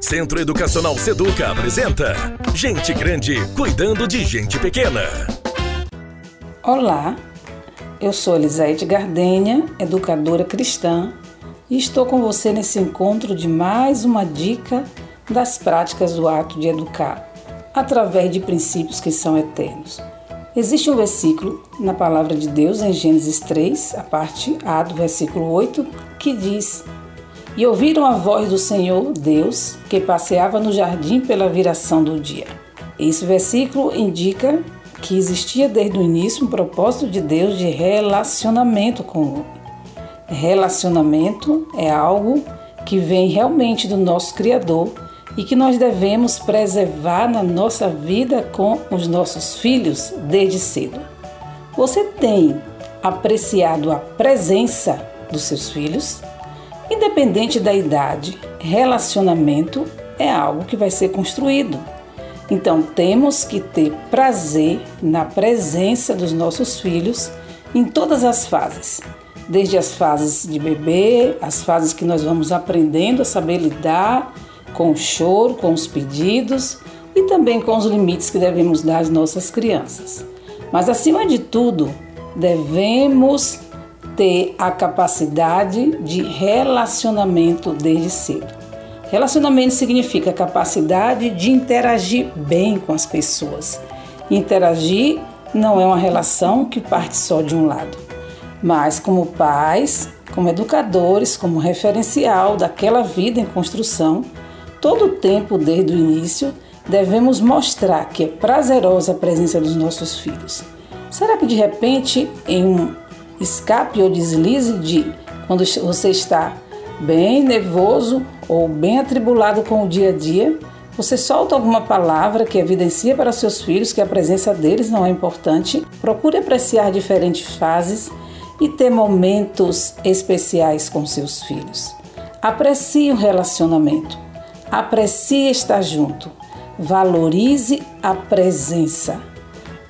Centro Educacional Seduca apresenta Gente Grande cuidando de gente pequena. Olá, eu sou Elisaide Gardenha, educadora cristã, e estou com você nesse encontro de mais uma dica das práticas do ato de educar, através de princípios que são eternos. Existe um versículo na palavra de Deus em Gênesis 3, a parte A do versículo 8, que diz: E ouviram a voz do Senhor Deus que passeava no jardim pela viração do dia. Esse versículo indica que existia desde o início um propósito de Deus de relacionamento com o homem. Relacionamento é algo que vem realmente do nosso Criador e que nós devemos preservar na nossa vida com os nossos filhos desde cedo. Você tem apreciado a presença dos seus filhos? Independente da idade, relacionamento é algo que vai ser construído. Então temos que ter prazer na presença dos nossos filhos em todas as fases desde as fases de bebê, as fases que nós vamos aprendendo a saber lidar com o choro, com os pedidos e também com os limites que devemos dar às nossas crianças. Mas acima de tudo, devemos ter a capacidade de relacionamento desde cedo. Relacionamento significa capacidade de interagir bem com as pessoas. Interagir não é uma relação que parte só de um lado mas como pais, como educadores, como referencial daquela vida em construção, todo o tempo desde o início devemos mostrar que é prazerosa a presença dos nossos filhos. Será que de repente, em um escape ou deslize de quando você está bem nervoso ou bem atribulado com o dia a dia, você solta alguma palavra que evidencia para seus filhos que a presença deles não é importante? Procure apreciar diferentes fases e ter momentos especiais com seus filhos. Aprecie o relacionamento, aprecie estar junto, valorize a presença.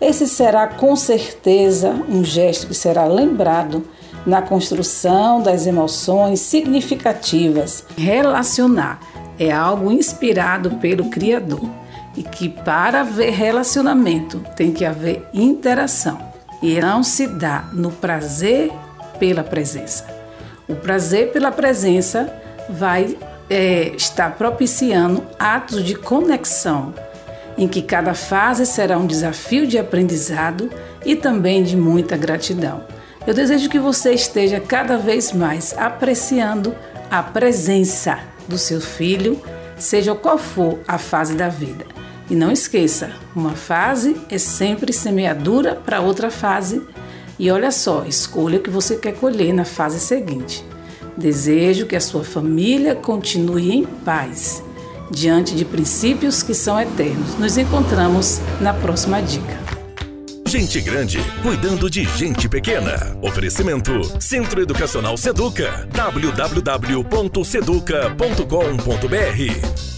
Esse será com certeza um gesto que será lembrado na construção das emoções significativas. Relacionar é algo inspirado pelo Criador e que para haver relacionamento tem que haver interação e não se dá no prazer pela presença. O prazer pela presença vai é, estar propiciando atos de conexão, em que cada fase será um desafio de aprendizado e também de muita gratidão. Eu desejo que você esteja cada vez mais apreciando a presença do seu filho, seja qual for a fase da vida. E não esqueça, uma fase é sempre semeadura para outra fase. E olha só, escolha o que você quer colher na fase seguinte. Desejo que a sua família continue em paz, diante de princípios que são eternos. Nos encontramos na próxima dica. Gente grande cuidando de gente pequena. Oferecimento Centro Educacional Seduca. www.seduca.com.br